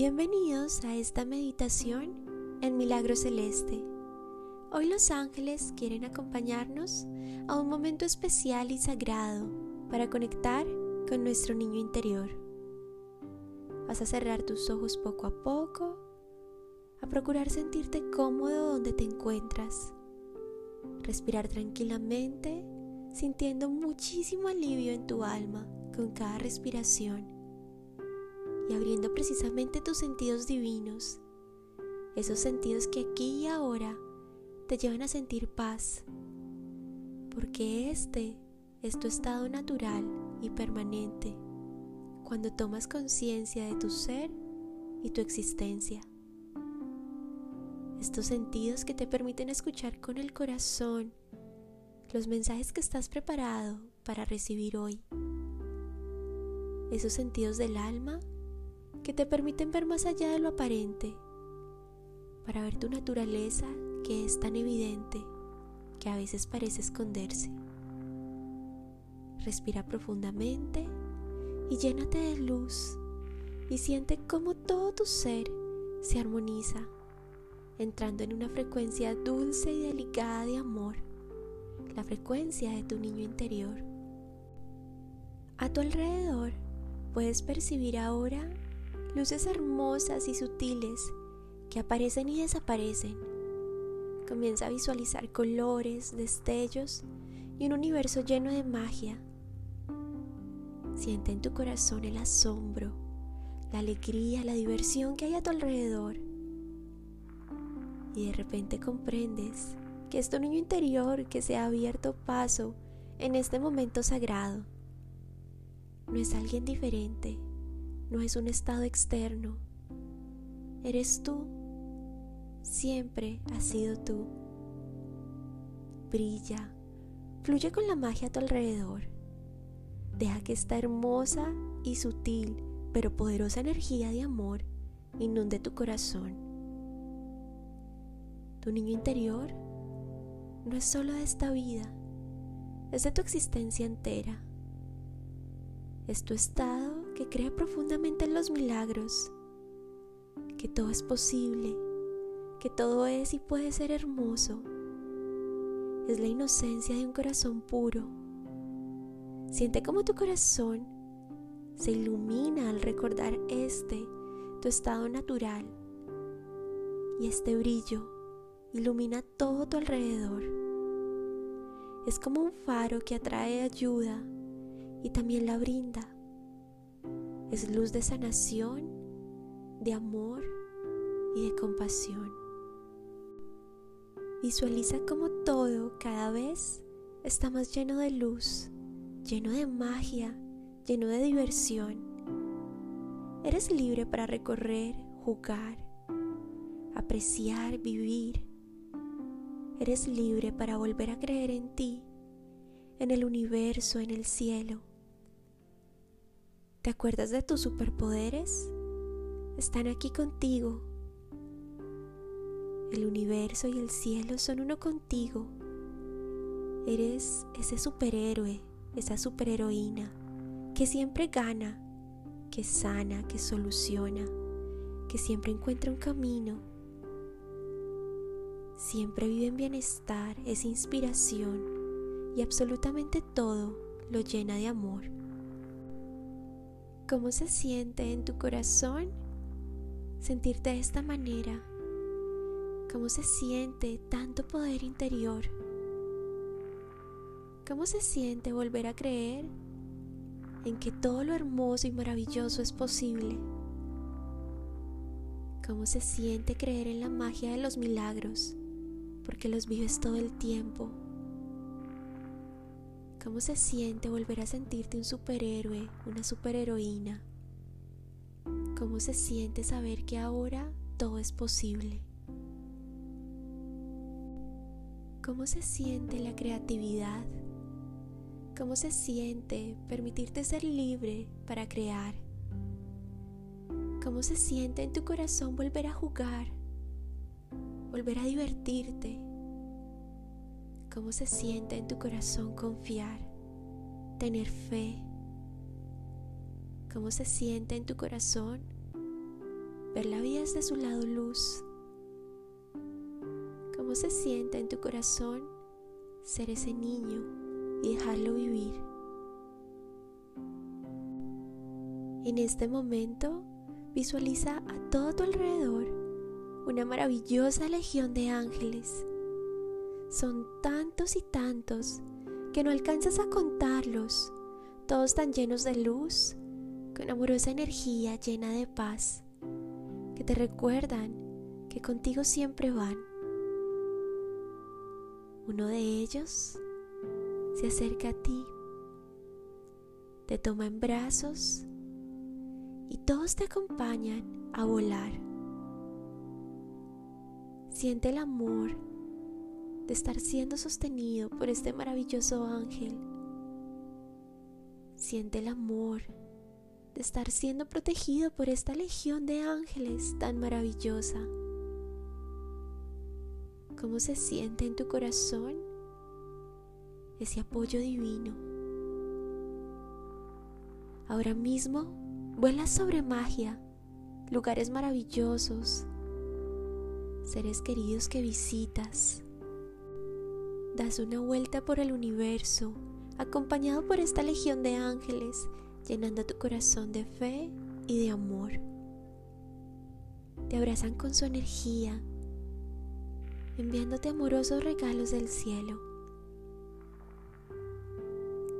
Bienvenidos a esta meditación en Milagro Celeste. Hoy los ángeles quieren acompañarnos a un momento especial y sagrado para conectar con nuestro niño interior. Vas a cerrar tus ojos poco a poco, a procurar sentirte cómodo donde te encuentras, respirar tranquilamente, sintiendo muchísimo alivio en tu alma con cada respiración y abriendo precisamente tus sentidos divinos, esos sentidos que aquí y ahora te llevan a sentir paz, porque este es tu estado natural y permanente cuando tomas conciencia de tu ser y tu existencia. Estos sentidos que te permiten escuchar con el corazón los mensajes que estás preparado para recibir hoy. Esos sentidos del alma que te permiten ver más allá de lo aparente, para ver tu naturaleza que es tan evidente que a veces parece esconderse. Respira profundamente y llénate de luz y siente cómo todo tu ser se armoniza, entrando en una frecuencia dulce y delicada de amor, la frecuencia de tu niño interior. A tu alrededor puedes percibir ahora luces hermosas y sutiles que aparecen y desaparecen. Comienza a visualizar colores, destellos y un universo lleno de magia. Siente en tu corazón el asombro, la alegría, la diversión que hay a tu alrededor. Y de repente comprendes que es tu niño interior que se ha abierto paso en este momento sagrado. No es alguien diferente, no es un estado externo. Eres tú. Siempre has sido tú. Brilla, fluye con la magia a tu alrededor. Deja que esta hermosa y sutil pero poderosa energía de amor inunde tu corazón. Tu niño interior no es solo de esta vida, es de tu existencia entera. Es tu estado que cree profundamente en los milagros, que todo es posible, que todo es y puede ser hermoso. Es la inocencia de un corazón puro. Siente como tu corazón se ilumina al recordar este, tu estado natural. Y este brillo ilumina todo tu alrededor. Es como un faro que atrae ayuda y también la brinda. Es luz de sanación, de amor y de compasión. Visualiza como todo cada vez está más lleno de luz, lleno de magia, lleno de diversión. Eres libre para recorrer, jugar, apreciar, vivir. Eres libre para volver a creer en ti, en el universo, en el cielo. ¿Te acuerdas de tus superpoderes? Están aquí contigo. El universo y el cielo son uno contigo. Eres ese superhéroe, esa superheroína que siempre gana, que sana, que soluciona, que siempre encuentra un camino. Siempre vive en bienestar, es inspiración y absolutamente todo lo llena de amor. ¿Cómo se siente en tu corazón sentirte de esta manera? ¿Cómo se siente tanto poder interior? ¿Cómo se siente volver a creer en que todo lo hermoso y maravilloso es posible? ¿Cómo se siente creer en la magia de los milagros? Porque los vives todo el tiempo ¿Cómo se siente volver a sentirte un superhéroe, una superheroína? ¿Cómo se siente saber que ahora todo es posible? ¿Cómo se siente la creatividad? ¿Cómo se siente permitirte ser libre para crear? ¿Cómo se siente en tu corazón volver a jugar? Volver a divertirte? Cómo se siente en tu corazón confiar, tener fe, cómo se siente en tu corazón ver la vida desde su lado luz. ¿Cómo se siente en tu corazón ser ese niño y dejarlo vivir? En este momento, visualiza a todo tu alrededor una maravillosa legión de ángeles. Son tantos y tantos que no alcanzas a contarlos, todos tan llenos de luz, con amorosa energía llena de paz, que te recuerdan que contigo siempre van. Uno de ellos se acerca a ti, te toma en brazos y todos te acompañan a volar. Siente el amor de estar siendo sostenido por este maravilloso ángel. Siente el amor de estar siendo protegido por esta legión de ángeles tan maravillosa. ¿Cómo se siente en tu corazón ese apoyo divino? Ahora mismo Vuelas sobre magia, lugares maravillosos, seres queridos que visitas. Das una vuelta por el universo, acompañado por esta legión de ángeles, llenando tu corazón de fe y de amor. Te abrazan con su energía, enviándote amorosos regalos del cielo.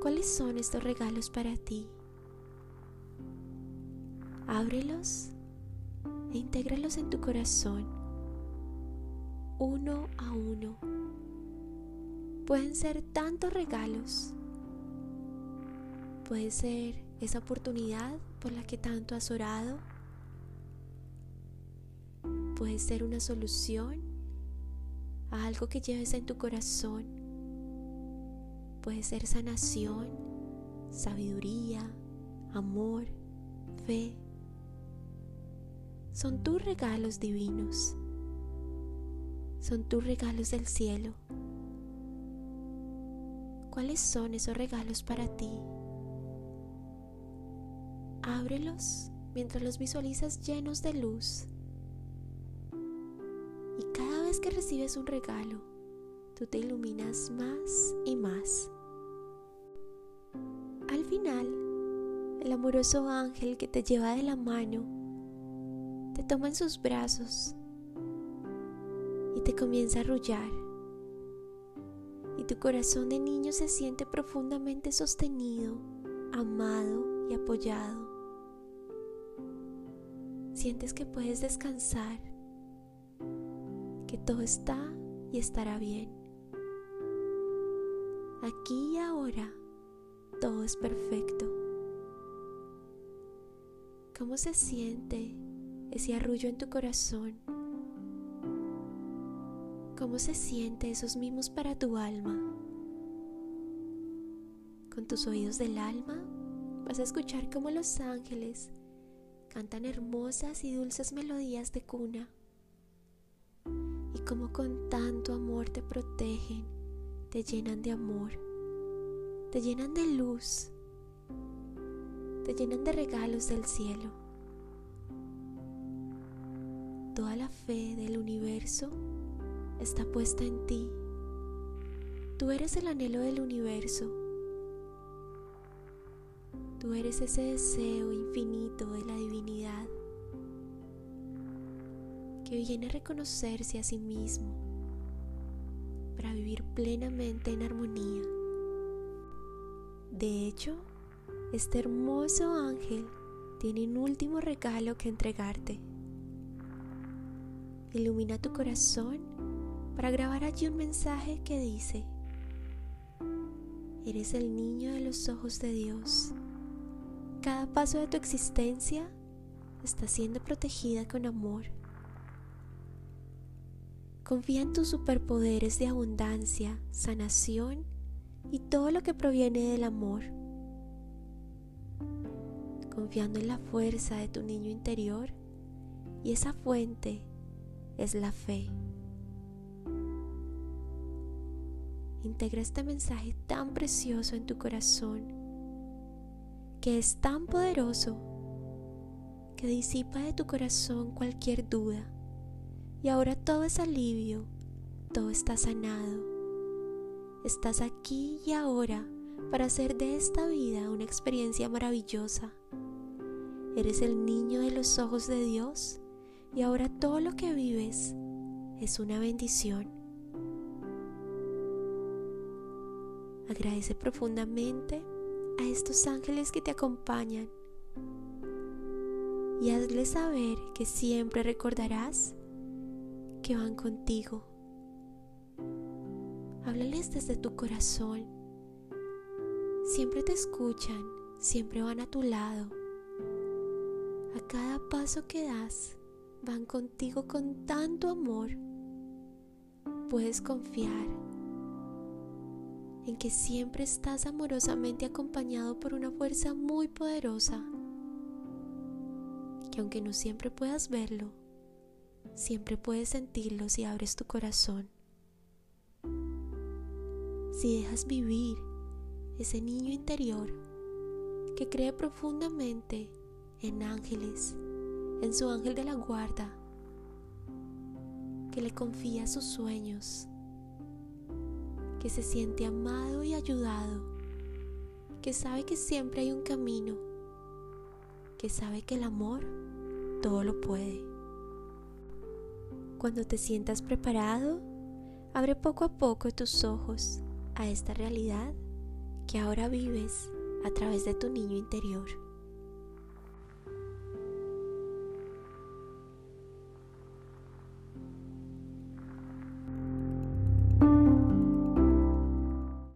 ¿Cuáles son estos regalos para ti? Ábrelos e intégralos en tu corazón, uno a uno. Pueden ser tantos regalos. Puede ser esa oportunidad por la que tanto has orado. Puede ser una solución a algo que lleves en tu corazón. Puede ser sanación, sabiduría, amor, fe son tus regalos divinos, son tus regalos del cielo. ¿Cuáles son esos regalos para ti? Ábrelos mientras los visualizas llenos de luz. Y cada vez que recibes un regalo, tú te iluminas más y más. Al final, el amoroso ángel que te lleva de la mano te toma en sus brazos y te comienza a arrullar. Tu corazón de niño se siente profundamente sostenido, amado y apoyado. Sientes que puedes descansar, que todo está y estará bien. Aquí y ahora todo es perfecto. ¿Cómo se siente ese arrullo en tu corazón. ¿Cómo se siente esos mimos para tu alma? Con tus oídos del alma vas a escuchar cómo los ángeles cantan hermosas y dulces melodías de cuna y cómo con tanto amor te protegen, te llenan de amor, te llenan de luz, te llenan de regalos del cielo toda la fe del universo está puesta en ti. Tú eres el anhelo del universo. Tú eres ese deseo infinito de la divinidad que viene a reconocerse a sí mismo para vivir plenamente en armonía. De hecho, este hermoso ángel tiene un último regalo que entregarte. Ilumina tu corazón para grabar allí un mensaje que dice, eres el niño de los ojos de Dios. Cada paso de tu existencia está siendo protegida con amor. Confía en tus superpoderes de abundancia, sanación y todo lo que proviene del amor. Confiando en la fuerza de tu niño interior y esa fuente es la fe. Integra este mensaje tan precioso en tu corazón, que es tan poderoso, que disipa de tu corazón cualquier duda. Y ahora todo es alivio, todo está sanado. Estás aquí y ahora para hacer de esta vida una experiencia maravillosa. Eres el niño de los ojos de Dios y ahora todo lo que vives es una bendición. Agradece profundamente a estos ángeles que te acompañan y hazles saber que siempre recordarás que van contigo. Háblales desde tu corazón. Siempre te escuchan, siempre van a tu lado. A cada paso que das, van contigo con tanto amor. Puedes confiar en que siempre estás amorosamente acompañado por una fuerza muy poderosa, que aunque no siempre puedas verlo, siempre puedes sentirlo si abres tu corazón. Si dejas vivir ese niño interior que cree profundamente en ángeles, en su ángel de la guarda, que le confía sus sueños, que se siente amado y ayudado, que sabe que siempre hay un camino, que sabe que el amor todo lo puede. Cuando te sientas preparado, abre poco a poco tus ojos a esta realidad que ahora vives a través de tu niño interior.